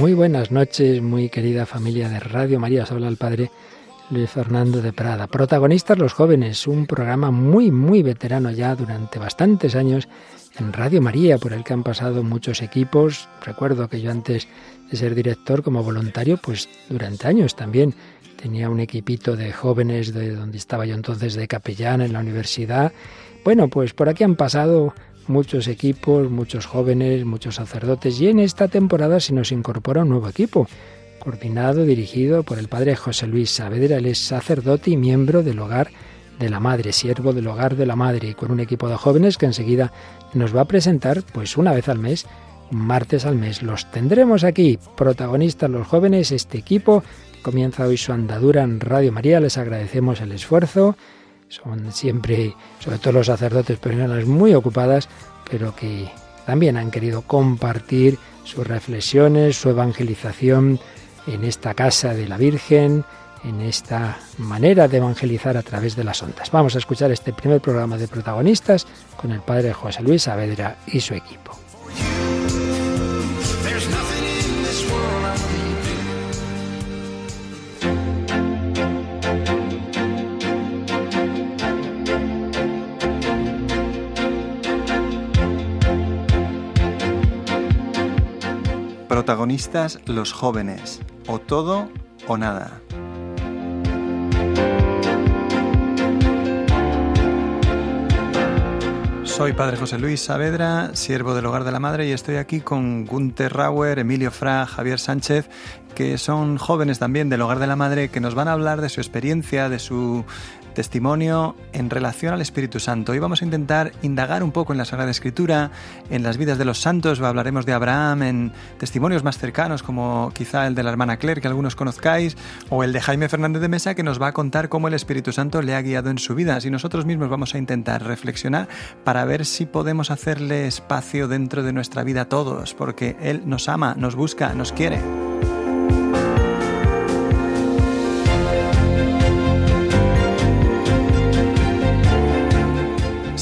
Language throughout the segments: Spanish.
Muy buenas noches, muy querida familia de Radio María. Os habla el Padre Luis Fernando de Prada. Protagonistas los jóvenes, un programa muy, muy veterano ya durante bastantes años en Radio María, por el que han pasado muchos equipos. Recuerdo que yo antes de ser director como voluntario, pues durante años también tenía un equipito de jóvenes de donde estaba yo entonces de capellán en la universidad. Bueno, pues por aquí han pasado muchos equipos, muchos jóvenes, muchos sacerdotes y en esta temporada se nos incorpora un nuevo equipo, coordinado, dirigido por el padre José Luis Saavedra, él es sacerdote y miembro del hogar de la madre, siervo del hogar de la madre, y con un equipo de jóvenes que enseguida nos va a presentar, pues una vez al mes, martes al mes. Los tendremos aquí, protagonistas los jóvenes, este equipo comienza hoy su andadura en Radio María, les agradecemos el esfuerzo, son siempre, sobre todo los sacerdotes, personas muy ocupadas, pero que también han querido compartir sus reflexiones, su evangelización en esta casa de la Virgen, en esta manera de evangelizar a través de las ondas. Vamos a escuchar este primer programa de protagonistas con el padre José Luis Saavedra y su equipo. Protagonistas los jóvenes, o todo o nada. Soy Padre José Luis Saavedra, siervo del Hogar de la Madre, y estoy aquí con Gunther Rauer, Emilio Fra, Javier Sánchez, que son jóvenes también del Hogar de la Madre, que nos van a hablar de su experiencia, de su testimonio en relación al Espíritu Santo. Hoy vamos a intentar indagar un poco en la Sagrada Escritura, en las vidas de los santos, hablaremos de Abraham, en testimonios más cercanos como quizá el de la hermana Claire que algunos conozcáis, o el de Jaime Fernández de Mesa que nos va a contar cómo el Espíritu Santo le ha guiado en su vida. Y nosotros mismos vamos a intentar reflexionar para ver si podemos hacerle espacio dentro de nuestra vida a todos, porque Él nos ama, nos busca, nos quiere.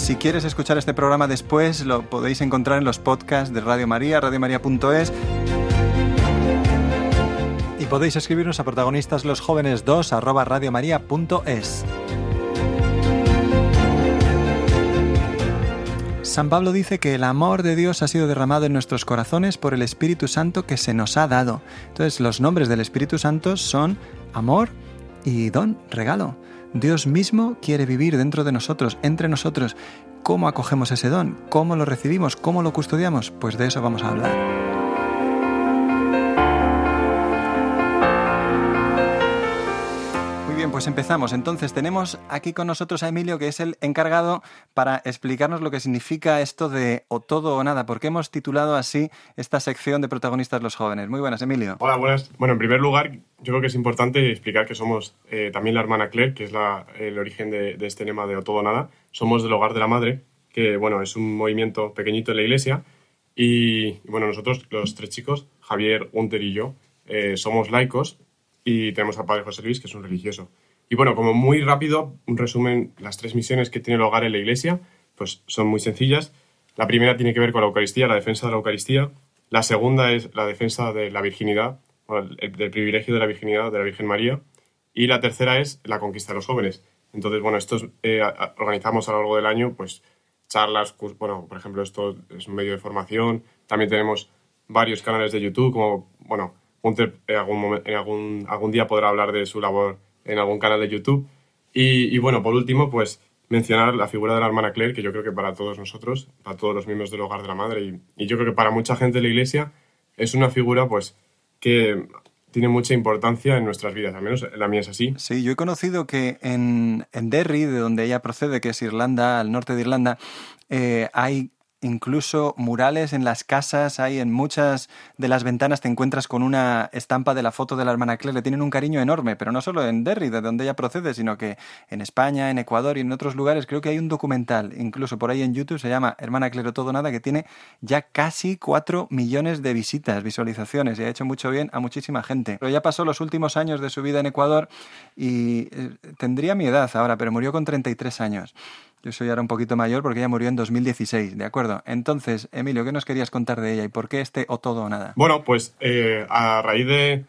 Si quieres escuchar este programa después, lo podéis encontrar en los podcasts de Radio María, radiomaria.es. Y podéis escribirnos a protagonistas los jóvenes 2 arroba radiomaria.es. San Pablo dice que el amor de Dios ha sido derramado en nuestros corazones por el Espíritu Santo que se nos ha dado. Entonces los nombres del Espíritu Santo son amor y don, regalo. Dios mismo quiere vivir dentro de nosotros, entre nosotros. ¿Cómo acogemos ese don? ¿Cómo lo recibimos? ¿Cómo lo custodiamos? Pues de eso vamos a hablar. Pues empezamos. Entonces tenemos aquí con nosotros a Emilio, que es el encargado para explicarnos lo que significa esto de o todo o nada, porque hemos titulado así esta sección de protagonistas los jóvenes. Muy buenas, Emilio. Hola, buenas. Bueno, en primer lugar, yo creo que es importante explicar que somos eh, también la hermana Claire, que es el origen de, este lema de o todo o nada. Somos del Hogar de la Madre, que bueno, es un movimiento pequeñito en la iglesia. Y bueno, nosotros, los tres chicos, Javier, Unter y yo, eh, somos laicos y tenemos a Padre José Luis, que es un religioso. Y bueno, como muy rápido, un resumen, las tres misiones que tiene el hogar en la iglesia, pues son muy sencillas. La primera tiene que ver con la Eucaristía, la defensa de la Eucaristía. La segunda es la defensa de la virginidad, del privilegio de la virginidad de la Virgen María. Y la tercera es la conquista de los jóvenes. Entonces, bueno, estos eh, organizamos a lo largo del año, pues charlas, bueno, por ejemplo, esto es un medio de formación. También tenemos varios canales de YouTube, como, bueno, En algún, algún, algún día podrá hablar de su labor en algún canal de YouTube. Y, bueno, por último, pues mencionar la figura de la hermana Claire, que yo creo que para todos nosotros, para todos los miembros del hogar de la madre, y, y yo creo que para mucha gente de la iglesia, es una figura pues que tiene mucha importancia en nuestras vidas, al menos la mía es así. Sí, yo he conocido que en, en Derry, de donde ella procede, que es Irlanda, al norte de Irlanda, eh, hay incluso murales en las casas, hay en muchas de las ventanas te encuentras con una estampa de la foto de la hermana Claire, le tienen un cariño enorme, pero no solo en Derry, de donde ella procede, sino que en España, en Ecuador y en otros lugares creo que hay un documental, incluso por ahí en YouTube, se llama Hermana Claire Todo Nada, que tiene ya casi cuatro millones de visitas, visualizaciones, y ha hecho mucho bien a muchísima gente. Pero ya pasó los últimos años de su vida en Ecuador y eh, tendría mi edad ahora, pero murió con 33 años. Yo soy ahora un poquito mayor porque ella murió en 2016, ¿de acuerdo? Entonces, Emilio, ¿qué nos querías contar de ella y por qué este o todo o nada? Bueno, pues eh, a raíz de...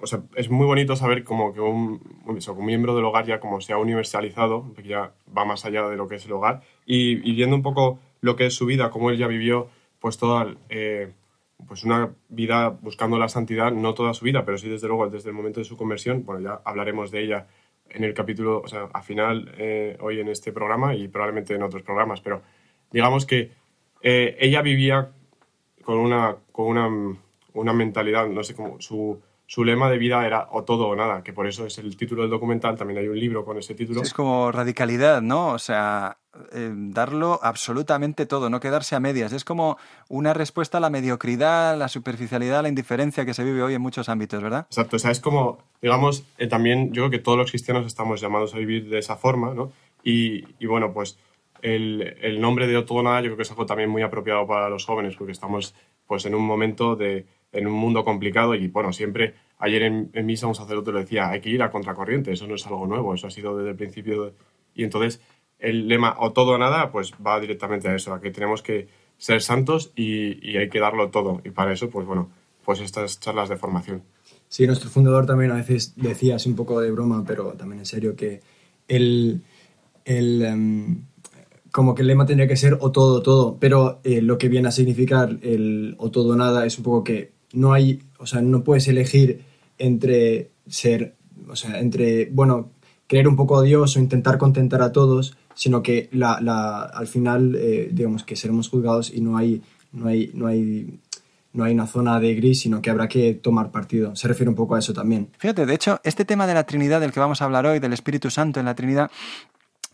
O sea, es muy bonito saber como que un, un, miembro del hogar ya como se ha universalizado, ya va más allá de lo que es el hogar, y, viendo un poco lo que es su vida, cómo él ya vivió pues toda eh, pues una vida buscando la santidad, no toda su vida, pero sí desde luego desde el momento de su conversión, bueno, ya hablaremos de ella en el capítulo, o sea, a final eh, hoy en este programa y probablemente en otros programas, pero digamos que eh, ella vivía con una, con una, una mentalidad, no sé cómo, su, su lema de vida era o todo o nada, que por eso es el título del documental, también hay un libro con ese título. Es como radicalidad, ¿no? O sea, eh, darlo absolutamente todo, no quedarse a medias. Es como una respuesta a la mediocridad, la superficialidad, la indiferencia que se vive hoy en muchos ámbitos, ¿verdad? Exacto, o sea, es como, digamos, eh, también yo creo que todos los cristianos estamos llamados a vivir de esa forma, ¿no? Y, y bueno, pues el, el nombre de o todo o nada yo creo que es algo también muy apropiado para los jóvenes, porque estamos pues en un momento de en un mundo complicado y bueno, siempre ayer en, misa un sacerdote le decía, hay que ir a contracorriente, eso no es algo nuevo, eso ha sido desde el principio y entonces el lema o todo o nada pues va directamente a eso, a que tenemos que ser santos y, hay que darlo todo y para eso pues bueno, pues estas charlas de formación. Sí, nuestro fundador también a veces decía así un poco de broma, pero también en serio que el, el em, como que el lema tendría que ser o todo, todo, pero eh, lo que viene a significar el o todo nada es un poco que no hay, o sea, no puedes elegir entre ser, o sea, entre, bueno, creer un poco a Dios o intentar contentar a todos, sino que la, la, al final, eh, digamos que seremos juzgados y no hay, no hay, no hay, no hay una zona de gris, sino que habrá que tomar partido. Se refiere un poco a eso también. Fíjate, de hecho, este tema de la Trinidad del que vamos a hablar hoy, del Espíritu Santo en la Trinidad,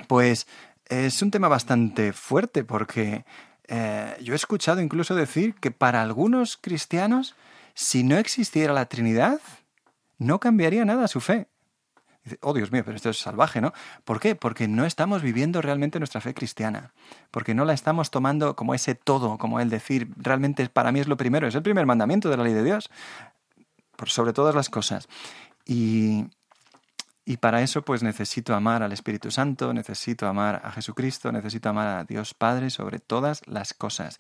pues es un tema bastante fuerte porque eh, yo he escuchado incluso decir que para algunos cristianos, si no existiera la Trinidad, no cambiaría nada su fe. Oh Dios mío, pero esto es salvaje, ¿no? ¿Por qué? Porque no estamos viviendo realmente nuestra fe cristiana, porque no la estamos tomando como ese todo, como el decir, realmente para mí es lo primero, es el primer mandamiento de la ley de Dios, sobre todas las cosas. Y, y para eso pues necesito amar al Espíritu Santo, necesito amar a Jesucristo, necesito amar a Dios Padre sobre todas las cosas.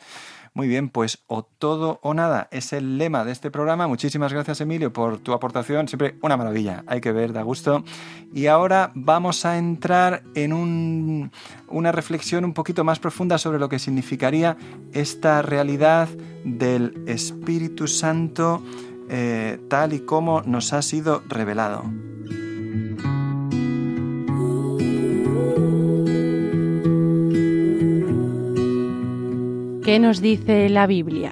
Muy bien, pues o todo o nada es el lema de este programa. Muchísimas gracias Emilio por tu aportación, siempre una maravilla, hay que ver, da gusto. Y ahora vamos a entrar en una reflexión un poquito más profunda sobre lo que significaría esta realidad del Espíritu Santo eh, tal y como nos ha sido revelado. ¿Qué nos dice la Biblia?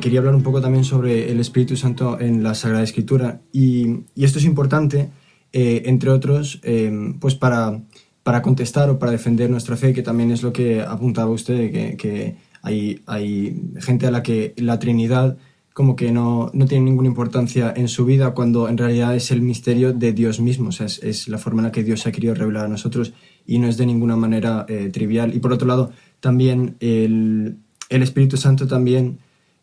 Quería hablar un poco también sobre el Espíritu Santo en la Sagrada Escritura y, esto es importante, eh, entre otros, eh, pues para, para, contestar o para defender nuestra fe, que también es lo que apuntaba usted, que, que hay, hay gente a la que la Trinidad como que no, no, tiene ninguna importancia en su vida cuando en realidad es el misterio de Dios mismo, o sea, es, la forma en la que Dios se ha querido revelar a nosotros y no es de ninguna manera eh, trivial. Y por otro lado, también el, el Espíritu Santo también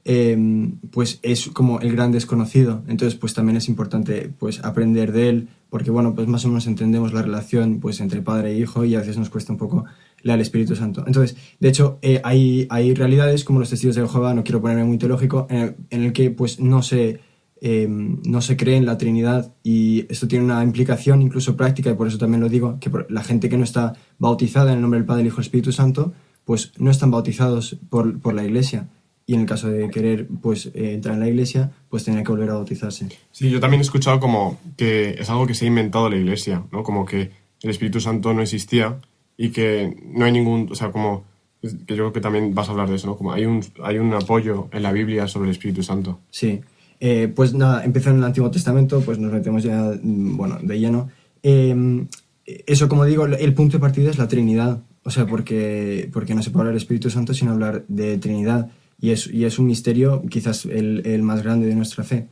em, pues es como el gran desconocido, entonces pues también es importante pues aprender de él, porque bueno, pues más o menos entendemos la relación pues entre padre e hijo y a veces nos cuesta un poco la del Espíritu Santo. Entonces, de hecho, eh, hay, hay realidades como los testigos de Jehová, no quiero ponerme muy teológico, en el, que pues no se, em, no se cree en la Trinidad y esto tiene una implicación incluso práctica y por eso también lo digo, que la gente que no está bautizada en el nombre del Padre, el Hijo y el Espíritu Santo, pues no están bautizados por, por la Iglesia y en el caso de querer pues eh, entrar en la iglesia, pues tenía que volver a bautizarse. Sí, yo también he escuchado como que es algo que se ha inventado la iglesia, ¿no? Como que el Espíritu Santo no existía y que no hay ningún, o sea, como que yo creo que también vas a hablar de eso, ¿no? Como hay un, hay un apoyo en la Biblia sobre el Espíritu Santo. Sí, eh, pues nada, empezando en el Antiguo Testamento, pues nos metemos ya, mm, bueno, de lleno. Em, eso, como digo, el punto de partida es la Trinidad, o sea, porque, porque no se puede hablar del Espíritu Santo sin hablar de Trinidad, y es, y es un misterio quizás el, el más grande de nuestra fe.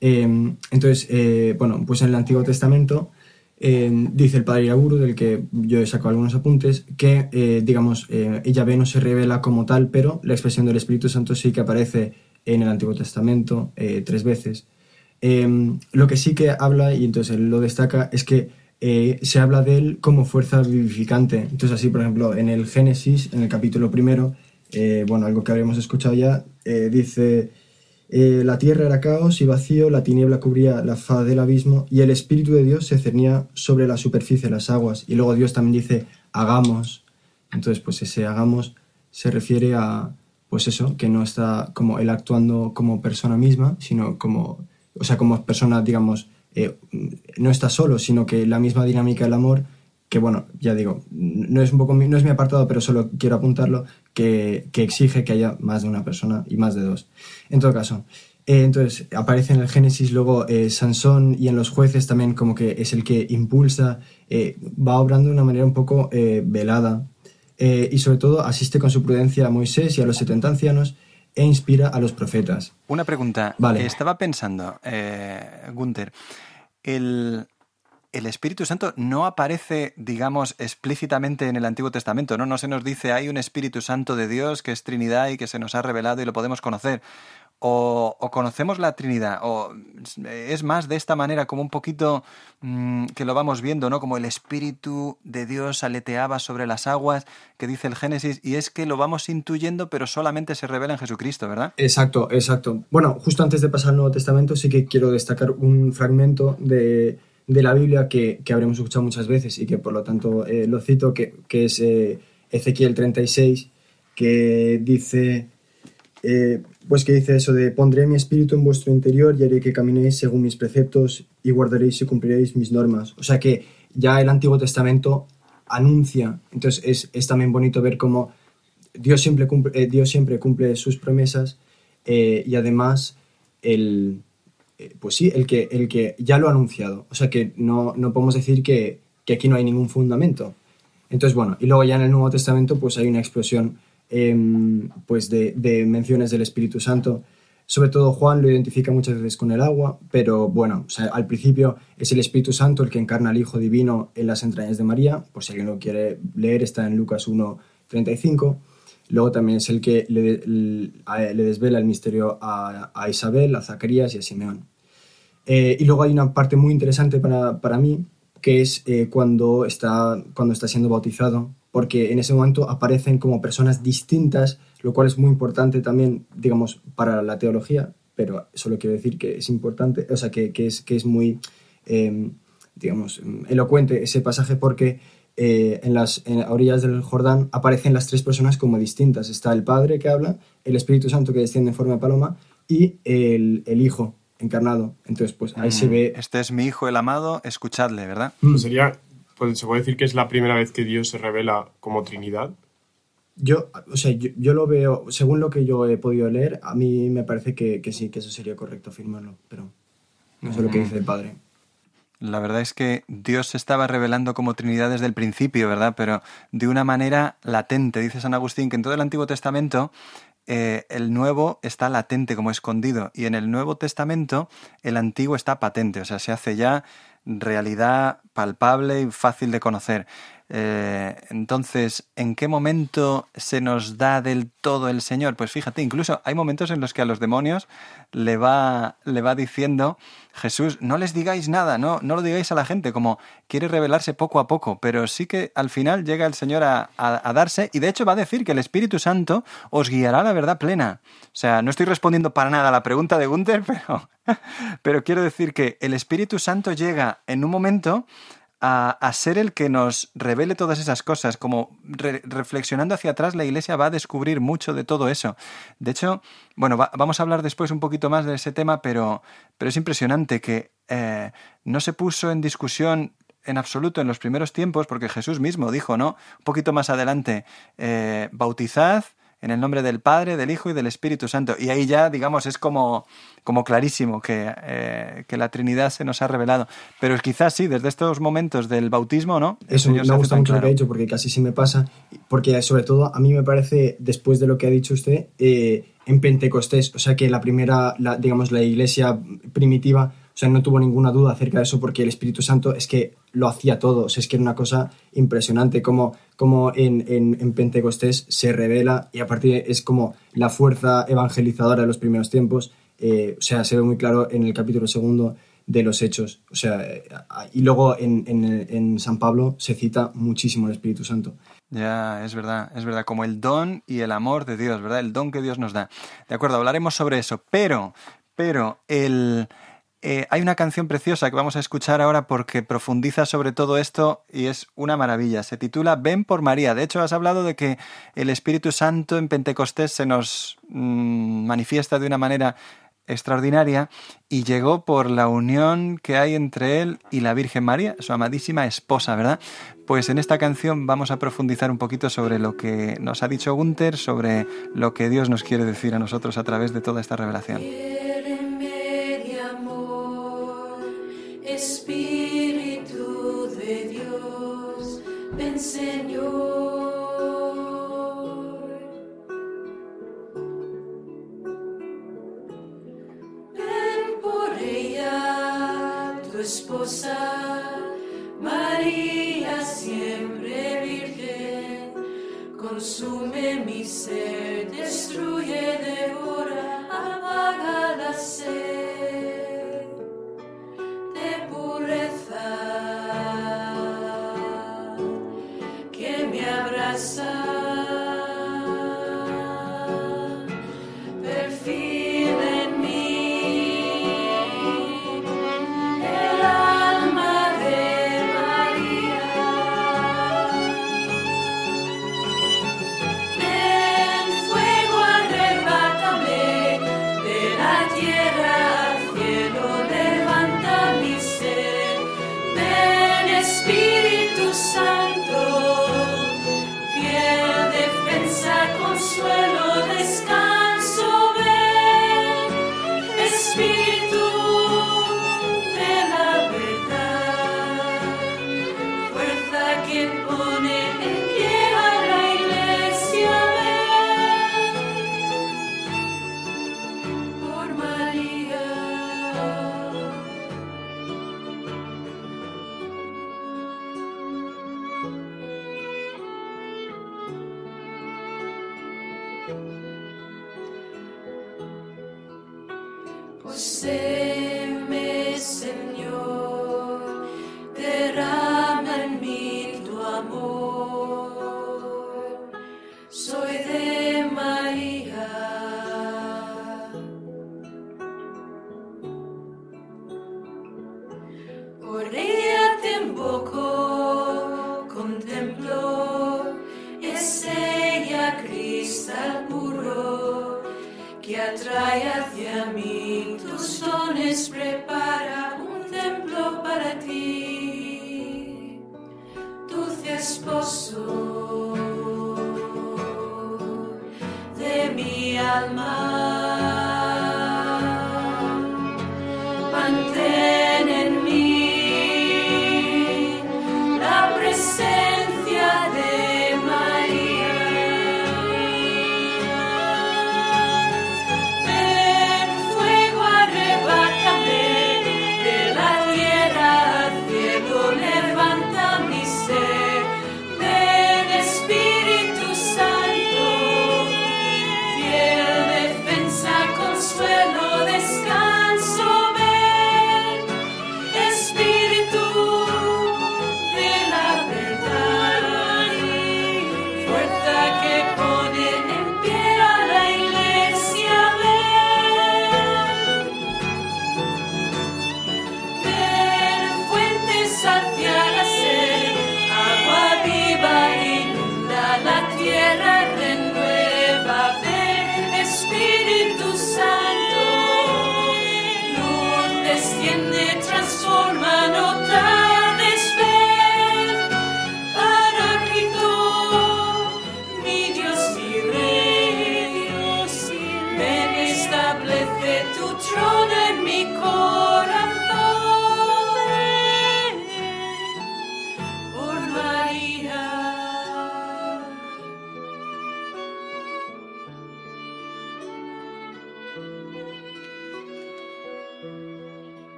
Em, entonces, eh, bueno, pues en el Antiguo Testamento dice el padre Iraburu, del que yo he sacado algunos apuntes, que, eh, digamos, eh, ve no se revela como tal, pero la expresión del Espíritu Santo sí que aparece en el Antiguo Testamento eh, tres veces. Em, lo que sí que habla, y entonces él lo destaca, es que eh, se habla de él como fuerza vivificante. Entonces, así, por ejemplo, en el Génesis, en el capítulo primero, bueno, algo que habíamos escuchado ya, dice eh, la tierra era caos y vacío, la tiniebla cubría la faz del abismo y el Espíritu de Dios se cernía sobre la superficie de las aguas. Y luego Dios también dice, hagamos. Entonces, pues ese hagamos se refiere a, pues eso, que no está como él actuando como persona misma, sino como, o sea, como persona, digamos, eh, no está solo, sino que la misma dinámica del amor, que bueno, ya digo, no es un poco no es mi apartado, pero solo quiero apuntarlo, que, exige que haya más de una persona y más de dos. En todo caso, eh, entonces aparece en el Génesis, luego eh, Sansón y en los jueces también como que es el que impulsa, eh, va obrando de una manera un poco velada y sobre todo asiste con su prudencia a Moisés y a los 70 ancianos e inspira a los profetas. Una pregunta. Vale. Estaba pensando, Gunther, el, el Espíritu Santo no aparece, digamos, explícitamente en el Antiguo Testamento, ¿no? No se nos dice hay un Espíritu Santo de Dios que es Trinidad y que se nos ha revelado y lo podemos conocer. O, conocemos la Trinidad, o es más de esta manera, como un poquito mm, que lo vamos viendo, ¿no? Como el Espíritu de Dios aleteaba sobre las aguas, que dice el Génesis, y es que lo vamos intuyendo, pero solamente se revela en Jesucristo, ¿verdad? Exacto, exacto. Bueno, justo antes de pasar al Nuevo Testamento, sí que quiero destacar un fragmento de de la Biblia que, que, habremos escuchado muchas veces y que por lo tanto eh, lo cito, que, que es eh, Ezequiel 36, que dice, eh, pues que dice eso de, pondré mi espíritu en vuestro interior y haré que caminéis según mis preceptos y guardaréis y cumpliréis mis normas. O sea que ya el Antiguo Testamento anuncia, entonces es, es también bonito ver cómo Dios siempre cumple, Dios siempre cumple sus promesas y además el eh, pues sí, el que, el que ya lo ha anunciado. O sea que no, no podemos decir que, que, aquí no hay ningún fundamento. Entonces, bueno, y luego ya en el Nuevo Testamento pues hay una explosión em, pues de, de, menciones del Espíritu Santo. Sobre todo Juan lo identifica muchas veces con el agua, pero bueno, al principio es el Espíritu Santo el que encarna al Hijo Divino en las entrañas de María, por si alguien lo quiere leer, está en Lucas 1, 35. Luego también es el que le, le, desvela el misterio a, a, Isabel, a Zacarías y a Simeón. Eh, y luego hay una parte muy interesante para, para mí, que es eh, cuando, está, cuando está siendo bautizado, porque en ese momento aparecen como personas distintas, lo cual es muy importante también, digamos, para la teología, pero solo quiero decir que es importante, o sea, que, que es, que es muy, em, digamos, elocuente ese pasaje porque eh, en las orillas del Jordán aparecen las tres personas como distintas. Está el Padre que habla, el Espíritu Santo que desciende en forma de paloma y el, el Hijo encarnado. Entonces, pues ahí se mm, ve... Este es mi hijo el amado, escuchadle, ¿verdad? Mm. Sería, pues, se puede decir que es la primera vez que Dios se revela como Trinidad. Yo, o sea, yo, lo veo, según lo que yo he podido leer, a mí me parece que, que sí, que eso sería correcto afirmarlo, pero no sé lo que dice el Padre. La verdad es que Dios se estaba revelando como Trinidad desde el principio, ¿verdad? Pero de una manera latente. Dice San Agustín que en todo el Antiguo Testamento eh, el nuevo está latente como escondido y en el Nuevo Testamento el antiguo está patente, o sea, se hace ya realidad palpable y fácil de conocer. Eh, entonces, ¿en qué momento se nos da del todo el Señor? Pues fíjate, incluso hay momentos en los que a los demonios le va, le va diciendo Jesús, no les digáis nada, no, no lo digáis a la gente, como quiere revelarse poco a poco, pero sí que al final llega el Señor a, a, darse y de hecho va a decir que el Espíritu Santo os guiará a la verdad plena. O sea, no estoy respondiendo para nada a la pregunta de Gunther, pero, pero quiero decir que el Espíritu Santo llega en un momento a, ser el que nos revele todas esas cosas. Como reflexionando hacia atrás, la Iglesia va a descubrir mucho de todo eso. De hecho, bueno, vamos a hablar después un poquito más de ese tema, pero, pero es impresionante que eh, no se puso en discusión en absoluto en los primeros tiempos, porque Jesús mismo dijo, ¿no? Un poquito más adelante, eh, bautizad en el nombre del Padre, del Hijo y del Espíritu Santo. Y ahí ya, digamos, es como, como clarísimo que, eh, que la Trinidad se nos ha revelado. Pero quizás sí, desde estos momentos del bautismo, ¿no? Eso me gusta mucho lo que ha dicho, porque casi sí me pasa, porque sobre todo a mí me parece, después de lo que ha dicho usted, eh, en Pentecostés, o sea que la primera, la, digamos, la iglesia primitiva, sea, no tuvo ninguna duda acerca de eso porque el Espíritu Santo es que lo hacía todo. O sea, es que era una cosa impresionante como, como en, en, Pentecostés se revela y aparte es como la fuerza evangelizadora de los primeros tiempos. Eh, o sea, se ve muy claro en el capítulo segundo de los hechos. O sea, y luego en, en, San Pablo se cita muchísimo el Espíritu Santo. Ya, es verdad, es verdad, como el don y el amor de Dios, ¿verdad? El don que Dios nos da. De acuerdo, hablaremos sobre eso, pero, pero el... Eh, hay una canción preciosa que vamos a escuchar ahora porque profundiza sobre todo esto y es una maravilla. Se titula Ven por María. De hecho, has hablado de que el Espíritu Santo en Pentecostés se nos mm, manifiesta de una manera extraordinaria y llegó por la unión que hay entre él y la Virgen María, su amadísima esposa, ¿verdad? Pues en esta canción vamos a profundizar un poquito sobre lo que nos ha dicho Gunther, sobre lo que Dios nos quiere decir a nosotros a través de toda esta revelación. Ven Señor. esposa, María siempre virgen, consume mi ser, destruye, devora, apaga la sed sir.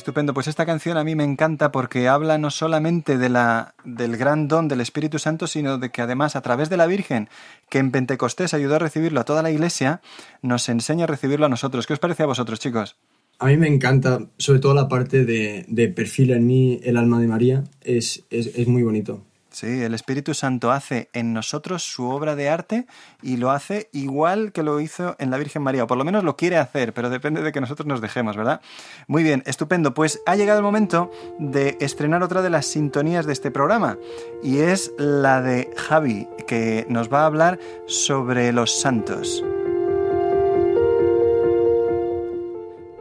Estupendo, pues esta canción a mí me encanta porque habla no solamente de la, del gran don del Espíritu Santo, sino de que además a través de la Virgen, que en Pentecostés ayudó a recibirlo a toda la Iglesia, nos enseña a recibirlo a nosotros. ¿Qué os parece a vosotros, chicos? A mí me encanta, sobre todo la parte de, de perfil en mí el alma de María, es, es, es muy bonito. Sí, el Espíritu Santo hace en nosotros su obra de arte y lo hace igual que lo hizo en la Virgen María, o por lo menos lo quiere hacer, pero depende de que nosotros nos dejemos, ¿verdad? Muy bien, estupendo. Pues ha llegado el momento de estrenar otra de las sintonías de este programa y es la de Javi, que nos va a hablar sobre los santos.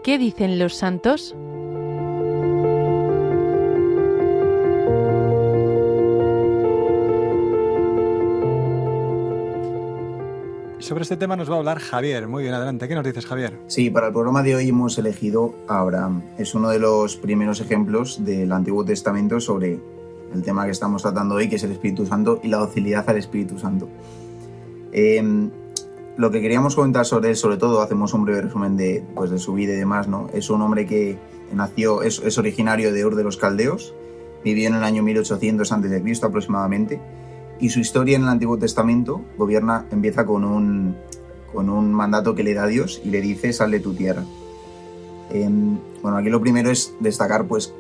¿Qué dicen los santos? Sobre este tema nos va a hablar Javier. Muy bien, adelante. ¿Qué nos dices, Javier? Sí, para el programa de hoy hemos elegido a Abraham. Es uno de los primeros ejemplos del Antiguo Testamento sobre el tema que estamos tratando hoy, que es el Espíritu Santo y la docilidad al Espíritu Santo. Eh, lo que queríamos comentar sobre él, sobre todo, hacemos un breve resumen de, pues, de su vida y demás, ¿no? Es un hombre que nació, es, es originario de Ur de los Caldeos, vivió en el año 1800 a.C. aproximadamente, y su historia en el Antiguo Testamento gobierna, empieza con un, con un mandato que le da Dios y le dice, sal de tu tierra. Eh, bueno, aquí lo primero es destacar, pues,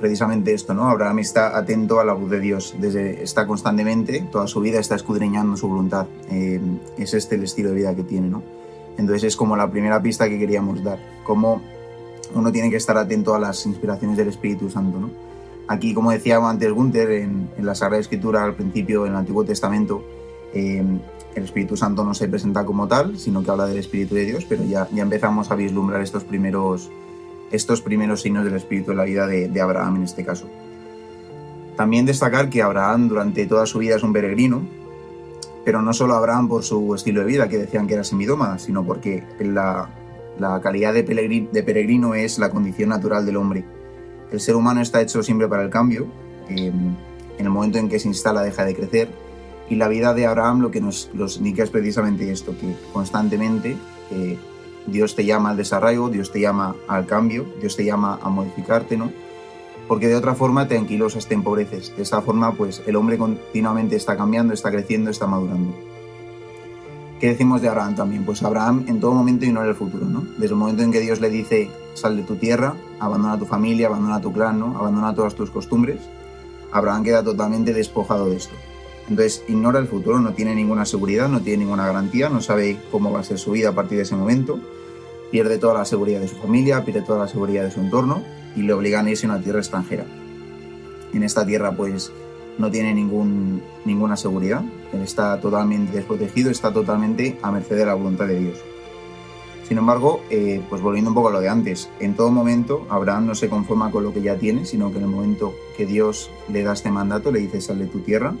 precisamente esto, ¿no? Abraham está atento a la voz de Dios, desde, está constantemente, toda su vida está escudriñando su voluntad. Eh, es este el estilo de vida que tiene, ¿no? Entonces es como la primera pista que queríamos dar, cómo uno tiene que estar atento a las inspiraciones del Espíritu Santo, ¿no? Aquí, como decía antes Gunther, en, en la Sagrada Escritura, al principio, en el Antiguo Testamento, eh, el Espíritu Santo no se presenta como tal, sino que habla del Espíritu de Dios, pero ya, ya empezamos a vislumbrar estos primeros, estos primeros signos del Espíritu en la vida de, Abraham en este caso. También destacar que Abraham durante toda su vida es un peregrino, pero no solo Abraham por su estilo de vida, que decían que era semidómada, sino porque la, calidad de peregrino es la condición natural del hombre. El ser humano está hecho siempre para el cambio, eh, en el momento en que se instala deja de crecer, y la vida de Abraham lo que nos, nos indica es precisamente esto, que constantemente eh, Dios te llama al desarraigo, Dios te llama al cambio, Dios te llama a modificarte, ¿no? Porque de otra forma te anquilosas, te empobreces. De esta forma, pues el hombre continuamente está cambiando, está creciendo, está madurando. ¿Qué decimos de Abraham también? Pues Abraham en todo momento ignora el futuro, ¿no? Desde el momento en que Dios le dice, sal de tu tierra, abandona tu familia, abandona tu clan, ¿no? Abandona todas tus costumbres, Abraham queda totalmente despojado de esto. Entonces ignora el futuro, no tiene ninguna seguridad, no tiene ninguna garantía, no sabe cómo va a ser su vida a partir de ese momento, pierde toda la seguridad de su familia, pierde toda la seguridad de su entorno y le obligan a irse a una tierra extranjera. En esta tierra pues no tiene ningún, ninguna seguridad, está totalmente desprotegido, está totalmente a merced de la voluntad de Dios. Sin embargo, eh, pues volviendo un poco a lo de antes, en todo momento Abraham no se conforma con lo que ya tiene, sino que en el momento que Dios le da este mandato, le dice sal de tu tierra,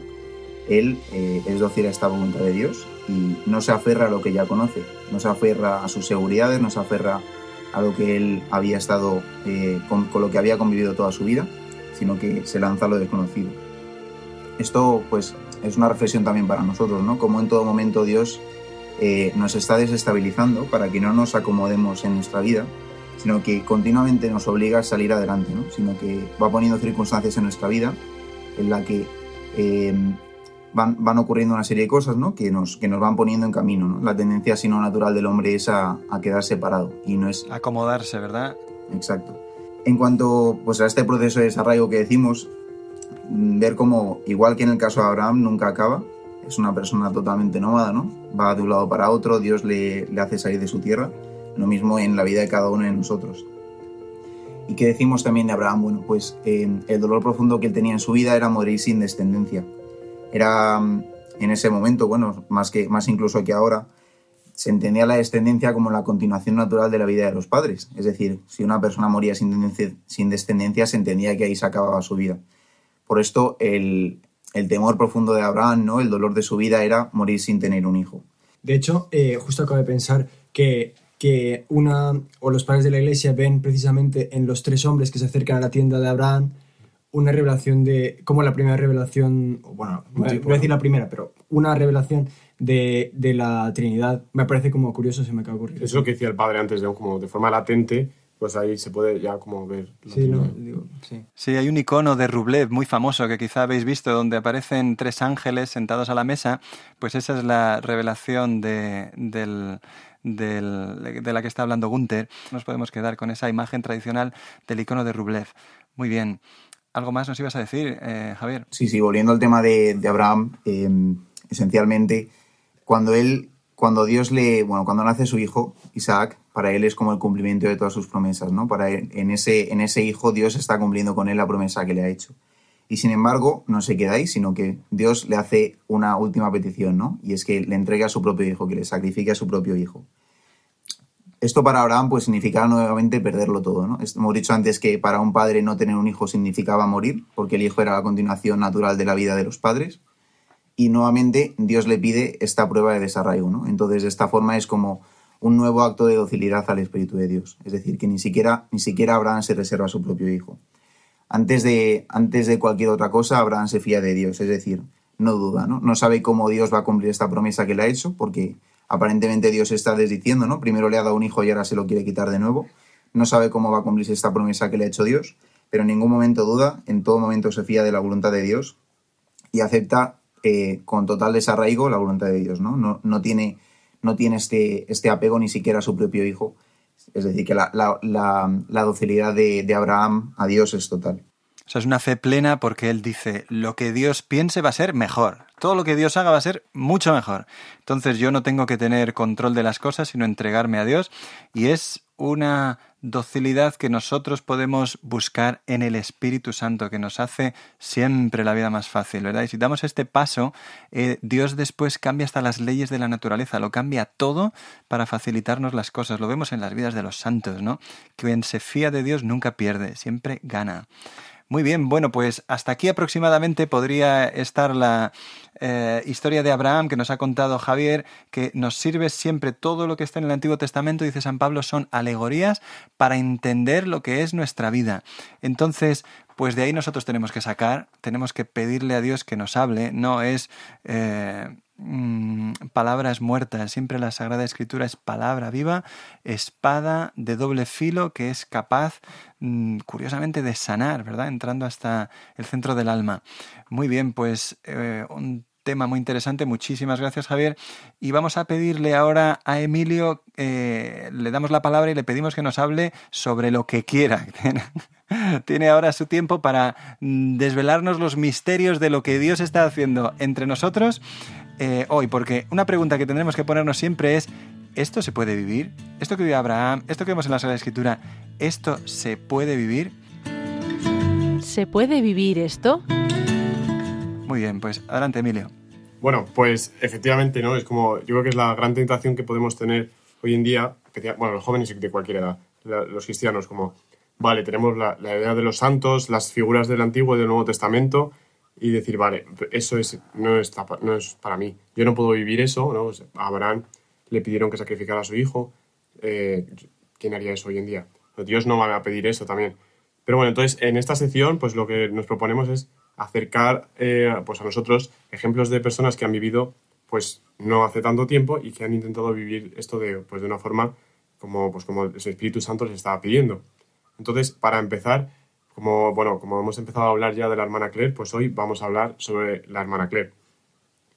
él eh, es dócil a esta voluntad de Dios y no se aferra a lo que ya conoce, no se aferra a sus seguridades, no se aferra a lo que él había estado, eh, con, con, lo que había convivido toda su vida, sino que se lanza a lo desconocido. Esto pues es una reflexión también para nosotros, ¿no? Como en todo momento Dios eh, nos está desestabilizando para que no nos acomodemos en nuestra vida, sino que continuamente nos obliga a salir adelante, ¿no? Sino que va poniendo circunstancias en nuestra vida en la que eh, van, van, ocurriendo una serie de cosas ¿no? que, nos, que nos van poniendo en camino. ¿no? La tendencia, si no natural, del hombre es a, a quedar separado y no es... Acomodarse, ¿verdad? Exacto. En cuanto pues, a este proceso de desarrollo que decimos, ver cómo, igual que en el caso de Abraham, nunca acaba. Es una persona totalmente nómada, ¿no? Va de un lado para otro, Dios le, le hace salir de su tierra. Lo mismo en la vida de cada uno de nosotros. ¿Y qué decimos también de Abraham? Bueno, pues eh, el dolor profundo que él tenía en su vida era morir sin descendencia. Era en ese momento, bueno, más, que, más incluso que ahora, se entendía la descendencia como la continuación natural de la vida de los padres. Es decir, si una persona moría sin, sin descendencia, se entendía que ahí se acababa su vida. Por esto, el, el, temor profundo de Abraham, ¿no? el dolor de su vida era morir sin tener un hijo. De hecho, eh, justo acabo de pensar que, que una o los padres de la iglesia ven precisamente en los tres hombres que se acercan a la tienda de Abraham una revelación de, como la primera revelación, bueno, voy a decir la primera, pero una revelación de, de, la Trinidad. Me parece como curioso, se me acaba de ocurrir. Es lo que decía el padre antes, de, como de forma latente, pues ahí se puede ya como ver. lo Sí, que- no, digo, sí. Sí, hay un icono de Rublev muy famoso que quizá habéis visto, donde aparecen tres ángeles sentados a la mesa. Pues esa es la revelación de, del- del- de la que está hablando Gunther. Nos podemos quedar con esa imagen tradicional del icono de Rublev. Muy bien. ¿Algo más nos ibas a decir, eh, Javier? Sí, sí, volviendo al tema de, de Abraham, eh, esencialmente, cuando él, cuando Dios le, bueno, cuando nace su hijo, Isaac, para él es como el cumplimiento de todas sus promesas, ¿no? Para él, en ese, en ese hijo Dios está cumpliendo con él la promesa que le ha hecho. Y sin embargo, no se queda ahí, sino que Dios le hace una última petición, ¿no? Y es que le entregue a su propio hijo, que le sacrifique a su propio hijo. Esto para Abraham pues significaba nuevamente perderlo todo, ¿no? Hemos dicho antes que para un padre no tener un hijo significaba morir, porque el hijo era la continuación natural de la vida de los padres. Y nuevamente Dios le pide esta prueba de desarraigo, ¿no? Entonces de esta forma es como un nuevo acto de docilidad al Espíritu de Dios. Es decir, que ni siquiera, ni siquiera Abraham se reserva a su propio hijo. Antes de, antes de cualquier otra cosa, Abraham se fía de Dios, es decir, no duda, ¿no? No sabe cómo Dios va a cumplir esta promesa que le ha hecho, porque aparentemente Dios está desdiciendo, ¿no? Primero le ha dado un hijo y ahora se lo quiere quitar de nuevo. No sabe cómo va a cumplirse esta promesa que le ha hecho Dios, pero en ningún momento duda, en todo momento se fía de la voluntad de Dios y acepta eh, con total desarraigo la voluntad de Dios, ¿no? No, no tiene, no tiene este, este apego ni siquiera a su propio hijo. Es decir, que la, la- la- la docilidad de, de Abraham a Dios es total. O sea, es una fe plena porque él dice, lo que Dios piense va a ser mejor. Todo lo que Dios haga va a ser mucho mejor. Entonces yo no tengo que tener control de las cosas, sino entregarme a Dios. Y es una docilidad que nosotros podemos buscar en el Espíritu Santo, que nos hace siempre la vida más fácil, ¿verdad? Y si damos este paso, eh, Dios después cambia hasta las leyes de la naturaleza, lo cambia todo para facilitarnos las cosas. Lo vemos en las vidas de los santos, ¿no? Quien se fía de Dios nunca pierde, siempre gana. Muy bien, bueno, pues hasta aquí aproximadamente podría estar la eh, historia de Abraham que nos ha contado Javier, que nos sirve siempre todo lo que está en el Antiguo Testamento, dice San Pablo, son alegorías para entender lo que es nuestra vida. Entonces, pues de ahí nosotros tenemos que sacar, tenemos que pedirle a Dios que nos hable, no es eh, mm, palabras muertas, siempre la Sagrada Escritura es palabra viva, espada de doble filo que es capaz, mm, curiosamente, de sanar, ¿verdad? Entrando hasta el centro del alma. Muy bien, pues eh, un tema muy interesante. Muchísimas gracias, Javier. Y vamos a pedirle ahora a Emilio, eh, le damos la palabra y le pedimos que nos hable sobre lo que quiera. Tiene ahora su tiempo para mm, desvelarnos los misterios de lo que Dios está haciendo entre nosotros eh, hoy, porque una pregunta que tendremos que ponernos siempre es, ¿esto se puede vivir? ¿Esto que vive Abraham? ¿Esto que vemos en la Sagrada Escritura? ¿Esto se puede vivir? ¿Se puede vivir esto? Muy bien, pues adelante, Emilio. Bueno, pues efectivamente, ¿no? Es como, yo creo que es la gran tentación que podemos tener hoy en día, bueno, los jóvenes y de cualquier edad, los cristianos, como, vale, tenemos la, la idea de los santos, las figuras del Antiguo y del Nuevo Testamento, y decir, vale, eso es, no, está no es para mí. Yo no puedo vivir eso, ¿no? Pues a Abraham le pidieron que sacrificara a su hijo. eh, ¿Quién haría eso hoy en día? Dios no va a pedir eso también. Pero bueno, entonces en esta sección, pues lo que nos proponemos es acercar eh, pues a nosotros ejemplos de personas que han vivido pues no hace tanto tiempo y que han intentado vivir esto de, pues, de una forma como, pues, como el Espíritu Santo les estaba pidiendo. Entonces, para empezar, como, bueno, como hemos empezado a hablar ya de la hermana Claire, pues hoy vamos a hablar sobre la hermana Claire.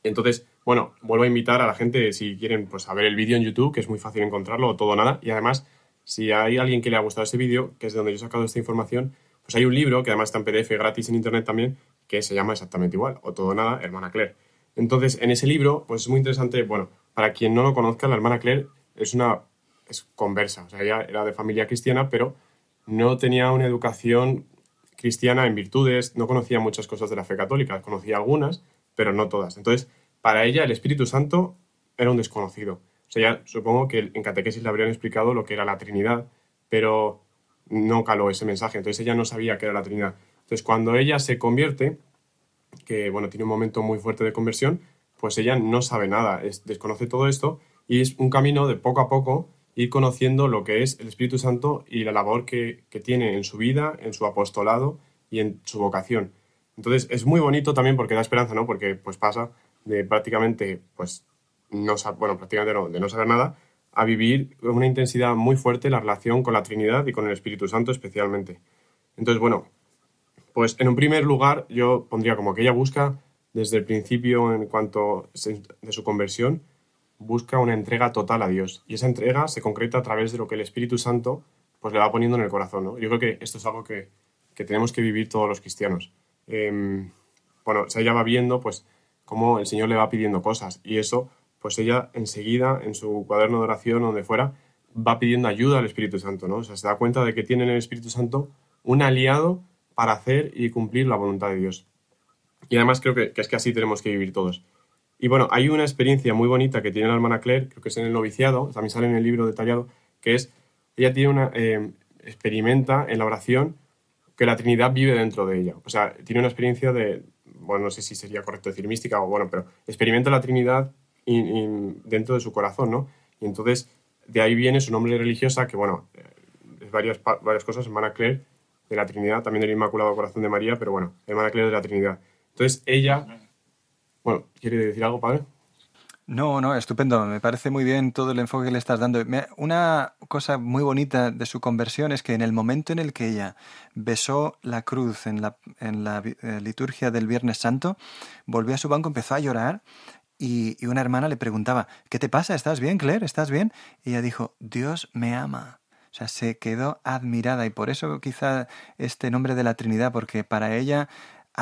Entonces, bueno, vuelvo a invitar a la gente, si quieren, pues a ver el vídeo en YouTube, que es muy fácil encontrarlo, todo nada. Y además, si hay alguien que le ha gustado ese vídeo, que es de donde yo he sacado esta información, pues hay un libro, que además está en PDF gratis en Internet también, que se llama exactamente igual, o todo nada, hermana Claire. Entonces, en ese libro, pues es muy interesante, bueno, para quien no lo conozca, la hermana Claire es una es conversa, o sea, ella era de familia cristiana, pero no tenía una educación cristiana en virtudes, no conocía muchas cosas de la fe católica, conocía algunas, pero no todas. Entonces, para ella el Espíritu Santo era un desconocido. O sea, ya supongo que en catequesis le habrían explicado lo que era la Trinidad, pero no caló ese mensaje. Entonces ella no sabía qué era la Trinidad. Entonces, cuando ella se convierte, que bueno, tiene un momento muy fuerte de conversión, pues ella no sabe nada, es- desconoce todo esto y es un camino de poco a poco ir conociendo lo que es el Espíritu Santo y la labor que, que tiene en su vida, en su apostolado y en su vocación. Entonces es muy bonito también porque da esperanza, ¿no? Porque pues pasa de prácticamente, pues, no bueno, prácticamente no, de no saber nada a vivir con una intensidad muy fuerte la relación con la Trinidad y con el Espíritu Santo especialmente. Entonces, bueno, pues en un primer lugar yo pondría como que ella busca desde el principio en cuanto de su conversión, busca una entrega total a Dios. Y esa entrega se concreta a través de lo que el Espíritu Santo pues le va poniendo en el corazón. ¿no? Yo creo que esto es algo que, que tenemos que vivir todos los cristianos. Em, bueno, o ella va viendo pues cómo el Señor le va pidiendo cosas y eso, pues ella enseguida en su cuaderno de oración o donde fuera, va pidiendo ayuda al Espíritu Santo, ¿no? O sea, se da cuenta de que tiene en el Espíritu Santo un aliado para hacer y cumplir la voluntad de Dios. Y además creo que, es que así tenemos que vivir todos. Y bueno, hay una experiencia muy bonita que tiene la hermana Claire, creo que es en el noviciado, también sale en el libro detallado, que es, ella tiene una, eh, experimenta en la oración que la Trinidad vive dentro de ella. O sea, tiene una experiencia de, bueno, no sé si sería correcto decir mística o bueno, pero experimenta la Trinidad dentro de su corazón, ¿no? Y entonces de ahí viene su nombre religiosa, que bueno, eh, es varias, varias cosas, hermana Claire de la Trinidad, también del Inmaculado Corazón de María, pero bueno, hermana Claire de la Trinidad. Entonces ella, bueno, ¿quiere decir algo, padre? No, no, estupendo. Me parece muy bien todo el enfoque que le estás dando. Una cosa muy bonita de su conversión es que en el momento en el que ella besó la cruz en la, en la eh, liturgia del Viernes Santo, volvió a su banco, empezó a llorar y, y, una hermana le preguntaba, ¿qué te pasa? ¿Estás bien, Claire? ¿Estás bien? Y ella dijo, Dios me ama. O sea, se quedó admirada y por eso quizá este nombre de la Trinidad, porque para ella